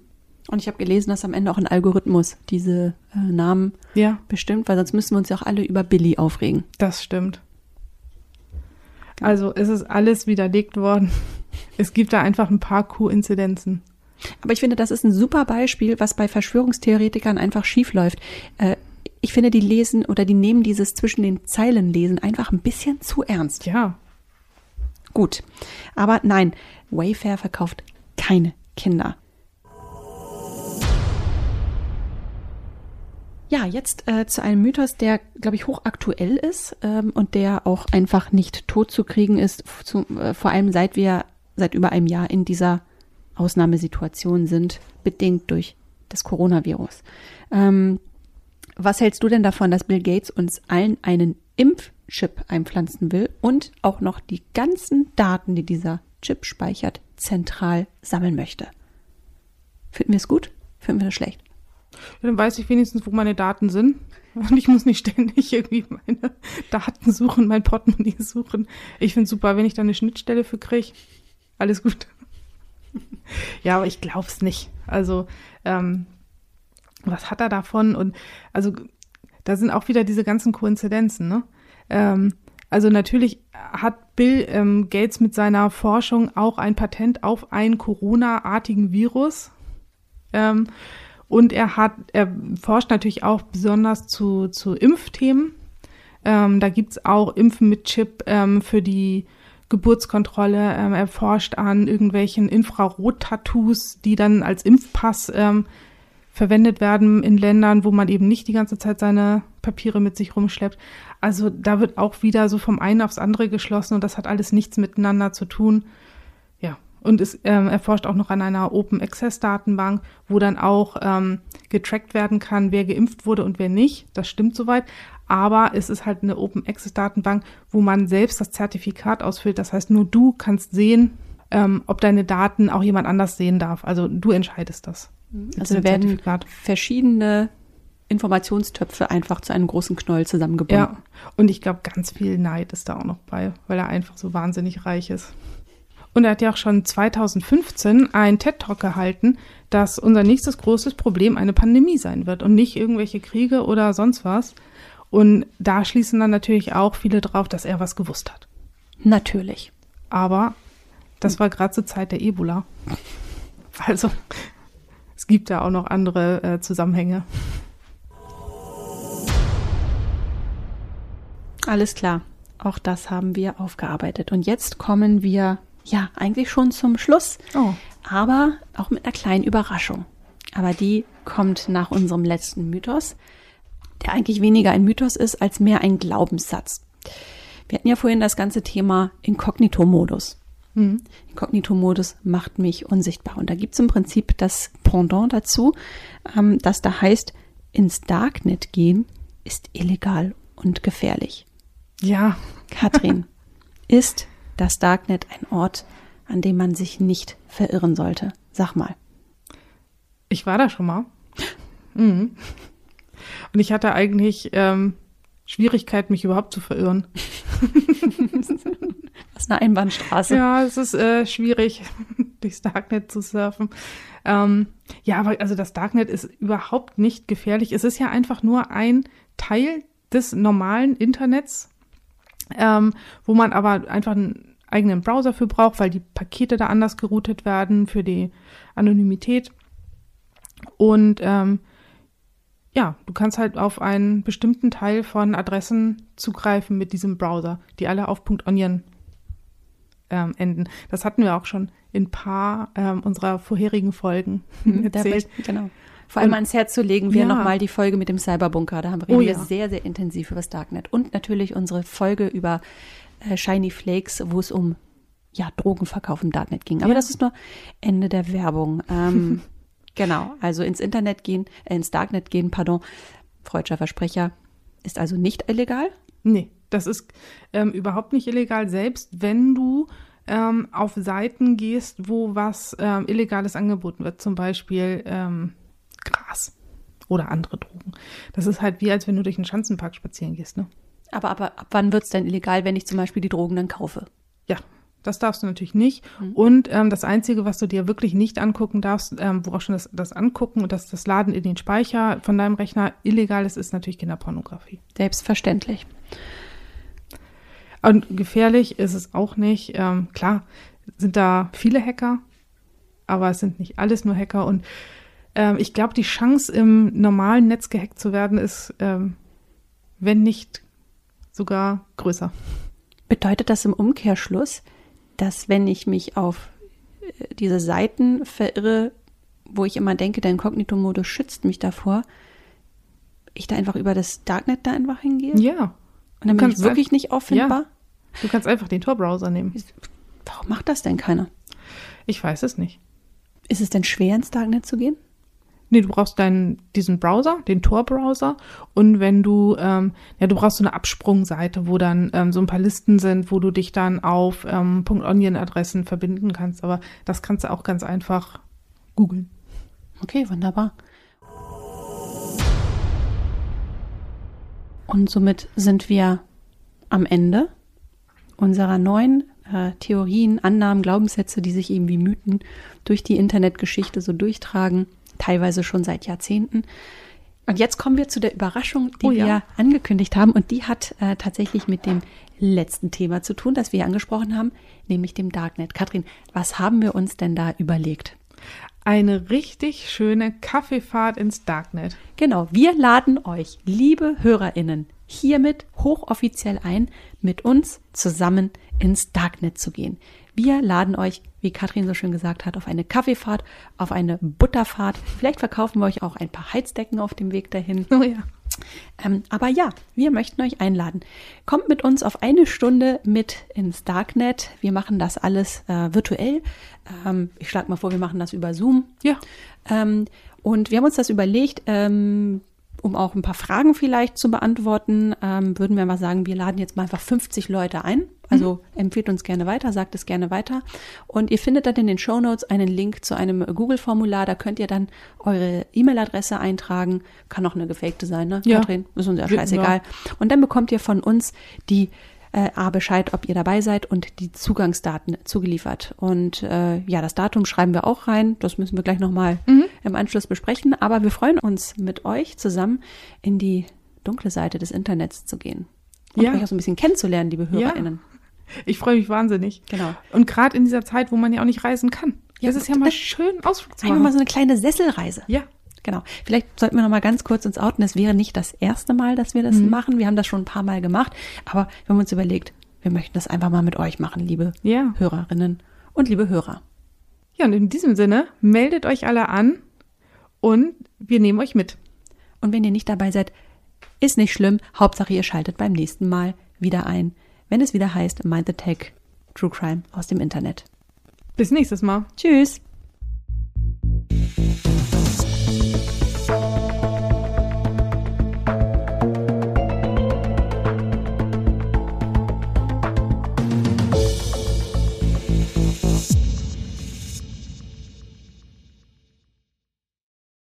Speaker 1: Und ich habe gelesen, dass am Ende auch ein Algorithmus diese äh, Namen
Speaker 2: ja.
Speaker 1: bestimmt, weil sonst müssten wir uns ja auch alle über Billy aufregen.
Speaker 2: Das stimmt. Also es ist alles widerlegt worden. Es gibt da einfach ein paar Koinzidenzen.
Speaker 1: Aber ich finde, das ist ein super Beispiel, was bei Verschwörungstheoretikern einfach schiefläuft. Äh, ich finde, die lesen oder die nehmen dieses zwischen den Zeilen lesen einfach ein bisschen zu ernst.
Speaker 2: Ja.
Speaker 1: Gut. Aber nein, Wayfair verkauft keine Kinder. Ja, jetzt äh, zu einem Mythos, der, glaube ich, hochaktuell ist ähm, und der auch einfach nicht tot zu kriegen ist, zu, äh, vor allem seit wir seit über einem Jahr in dieser Ausnahmesituation sind, bedingt durch das Coronavirus. Ähm, was hältst du denn davon, dass Bill Gates uns allen einen Impfchip einpflanzen will und auch noch die ganzen Daten, die dieser Chip speichert, zentral sammeln möchte? Finden wir es gut? Finden wir das schlecht?
Speaker 2: dann weiß ich wenigstens, wo meine Daten sind. Und ich muss nicht ständig irgendwie meine Daten suchen, mein Portemonnaie suchen. Ich finde super, wenn ich da eine Schnittstelle für kriege. Alles gut. ja, aber ich glaube es nicht. Also, ähm, was hat er davon? Und also, da sind auch wieder diese ganzen Koinzidenzen, ne? Ähm, also natürlich hat Bill ähm, Gates mit seiner Forschung auch ein Patent auf einen Corona-artigen Virus. Ähm, und er hat, er forscht natürlich auch besonders zu, zu Impfthemen. Ähm, da gibt's auch Impfen mit Chip ähm, für die Geburtskontrolle. Ähm, er forscht an irgendwelchen Infrarot-Tattoos, die dann als Impfpass ähm, verwendet werden in Ländern, wo man eben nicht die ganze Zeit seine Papiere mit sich rumschleppt. Also da wird auch wieder so vom einen aufs andere geschlossen und das hat alles nichts miteinander zu tun. Und es ähm, erforscht auch noch an einer Open Access Datenbank, wo dann auch ähm, getrackt werden kann, wer geimpft wurde und wer nicht. Das stimmt soweit. Aber es ist halt eine Open Access Datenbank, wo man selbst das Zertifikat ausfüllt. Das heißt, nur du kannst sehen, ähm, ob deine Daten auch jemand anders sehen darf. Also du entscheidest das.
Speaker 1: Also werden Zertifikat. verschiedene Informationstöpfe einfach zu einem großen Knoll zusammengebunden. Ja,
Speaker 2: und ich glaube, ganz viel Neid ist da auch noch bei, weil er einfach so wahnsinnig reich ist. Und er hat ja auch schon 2015 einen TED-Talk gehalten, dass unser nächstes großes Problem eine Pandemie sein wird und nicht irgendwelche Kriege oder sonst was. Und da schließen dann natürlich auch viele drauf, dass er was gewusst hat.
Speaker 1: Natürlich.
Speaker 2: Aber das war gerade zur Zeit der Ebola. Also gibt da auch noch andere äh, Zusammenhänge.
Speaker 1: Alles klar. Auch das haben wir aufgearbeitet. Und jetzt kommen wir ja, eigentlich schon zum Schluss. Oh. Aber auch mit einer kleinen Überraschung. Aber die kommt nach unserem letzten Mythos, der eigentlich weniger ein Mythos ist, als mehr ein Glaubenssatz. Wir hatten ja vorhin das ganze Thema Inkognito-Modus. Mhm. Inkognito-Modus macht mich unsichtbar. Und da gibt es im Prinzip das Pendant dazu, ähm, das da heißt, ins Darknet gehen ist illegal und gefährlich.
Speaker 2: Ja.
Speaker 1: Katrin, ist das Darknet ein Ort, an dem man sich nicht verirren sollte? Sag mal.
Speaker 2: Ich war da schon mal. Mhm. Und ich hatte eigentlich ähm, Schwierigkeit, mich überhaupt zu verirren.
Speaker 1: Was eine Einbahnstraße.
Speaker 2: Ja, es ist äh, schwierig, durchs Darknet zu surfen. Ähm, ja, aber also das Darknet ist überhaupt nicht gefährlich. Es ist ja einfach nur ein Teil des normalen Internets, ähm, wo man aber einfach einen eigenen Browser für braucht, weil die Pakete da anders geroutet werden für die Anonymität. Und ähm, ja, du kannst halt auf einen bestimmten Teil von Adressen zugreifen mit diesem Browser, die alle auf .onion ähm, enden. Das hatten wir auch schon in ein paar ähm, unserer vorherigen Folgen
Speaker 1: mhm, erzählt. Ich, genau. Vor allem und, ans Herz zu legen, wir ja. nochmal die Folge mit dem Cyberbunker. Da haben wir oh, ja. sehr, sehr intensiv über das Darknet. Und natürlich unsere Folge über äh, Shiny Flakes, wo es um ja, Drogenverkauf im Darknet ging. Aber ja. das ist nur Ende der Werbung. Ähm, genau, also ins Internet gehen, äh, ins Darknet gehen, pardon, freudscher Versprecher, ist also nicht illegal?
Speaker 2: Nee, das ist ähm, überhaupt nicht illegal, selbst wenn du ähm, auf Seiten gehst, wo was ähm, Illegales angeboten wird, zum Beispiel ähm, Gras oder andere Drogen. Das ist halt wie, als wenn du durch einen Schanzenpark spazieren gehst, ne?
Speaker 1: Aber, aber ab wann wird es denn illegal, wenn ich zum Beispiel die Drogen dann kaufe?
Speaker 2: Ja, das darfst du natürlich nicht. Mhm. Und ähm, das Einzige, was du dir wirklich nicht angucken darfst, ähm, wo auch schon das, das Angucken und das, das Laden in den Speicher von deinem Rechner illegal ist, ist natürlich Kinderpornografie.
Speaker 1: Selbstverständlich.
Speaker 2: Und gefährlich ist es auch nicht. Ähm, klar, sind da viele Hacker, aber es sind nicht alles nur Hacker. Und ähm, ich glaube, die Chance, im normalen Netz gehackt zu werden, ist, ähm, wenn nicht sogar größer.
Speaker 1: Bedeutet das im Umkehrschluss, dass wenn ich mich auf äh, diese Seiten verirre, wo ich immer denke, der Inkognito-Modus schützt mich davor, ich da einfach über das Darknet da einfach hingehe?
Speaker 2: Ja.
Speaker 1: Und dann bin ich wirklich nicht auffindbar?
Speaker 2: Ja. Du kannst einfach den Tor-Browser nehmen.
Speaker 1: Warum macht das denn keiner?
Speaker 2: Ich weiß es nicht.
Speaker 1: Ist es denn schwer, ins Darknet zu gehen?
Speaker 2: Nee, du brauchst deinen, diesen Browser, den Tor-Browser. Und wenn du, ähm, ja, du brauchst so eine Absprungseite, wo dann ähm, so ein paar Listen sind, wo du dich dann auf ähm, .onion-Adressen verbinden kannst. Aber das kannst du auch ganz einfach googeln.
Speaker 1: Okay, wunderbar. Und somit sind wir am Ende unserer neuen äh, Theorien, Annahmen, Glaubenssätze, die sich eben wie Mythen durch die Internetgeschichte so durchtragen teilweise schon seit Jahrzehnten. Und jetzt kommen wir zu der Überraschung, die oh, ja. wir angekündigt haben. Und die hat äh, tatsächlich mit dem letzten Thema zu tun, das wir angesprochen haben, nämlich dem Darknet. Katrin, was haben wir uns denn da überlegt?
Speaker 2: Eine richtig schöne Kaffeefahrt ins Darknet.
Speaker 1: Genau, wir laden euch, liebe Hörerinnen, hiermit hochoffiziell ein, mit uns zusammen ins Darknet zu gehen. Wir laden euch, wie Katrin so schön gesagt hat, auf eine Kaffeefahrt, auf eine Butterfahrt. Vielleicht verkaufen wir euch auch ein paar Heizdecken auf dem Weg dahin.
Speaker 2: Oh ja.
Speaker 1: Ähm, aber ja, wir möchten euch einladen. Kommt mit uns auf eine Stunde mit ins Darknet. Wir machen das alles äh, virtuell. Ähm, ich schlage mal vor, wir machen das über Zoom.
Speaker 2: Ja.
Speaker 1: Ähm, und wir haben uns das überlegt, ähm, um auch ein paar Fragen vielleicht zu beantworten, ähm, würden wir mal sagen, wir laden jetzt mal einfach 50 Leute ein. Also mhm. empfiehlt uns gerne weiter, sagt es gerne weiter. Und ihr findet dann in den Show Notes einen Link zu einem Google-Formular. Da könnt ihr dann eure E-Mail-Adresse eintragen. Kann auch eine gefakte sein, ne?
Speaker 2: Ja.
Speaker 1: Katrin, ist uns ja scheißegal. Ja. Und dann bekommt ihr von uns die äh, A Bescheid, ob ihr dabei seid und die Zugangsdaten zugeliefert. Und äh, ja, das Datum schreiben wir auch rein. Das müssen wir gleich nochmal mhm. im Anschluss besprechen. Aber wir freuen uns mit euch zusammen in die dunkle Seite des Internets zu gehen. Und ja. euch auch so ein bisschen kennenzulernen, liebe HörerInnen.
Speaker 2: Ja. Ich freue mich wahnsinnig.
Speaker 1: Genau.
Speaker 2: Und gerade in dieser Zeit, wo man ja auch nicht reisen kann. Ja, das ist ja mal schön Ausflug zu machen.
Speaker 1: Einfach mal so eine kleine Sesselreise.
Speaker 2: Ja.
Speaker 1: Genau. Vielleicht sollten wir noch mal ganz kurz uns outen. Es wäre nicht das erste Mal, dass wir das mhm. machen. Wir haben das schon ein paar Mal gemacht. Aber wir haben uns überlegt, wir möchten das einfach mal mit euch machen, liebe
Speaker 2: ja.
Speaker 1: Hörerinnen und liebe Hörer.
Speaker 2: Ja, und in diesem Sinne, meldet euch alle an und wir nehmen euch mit.
Speaker 1: Und wenn ihr nicht dabei seid, ist nicht schlimm. Hauptsache, ihr schaltet beim nächsten Mal wieder ein, wenn es wieder heißt Mind the Tech True Crime aus dem Internet.
Speaker 2: Bis nächstes Mal.
Speaker 1: Tschüss.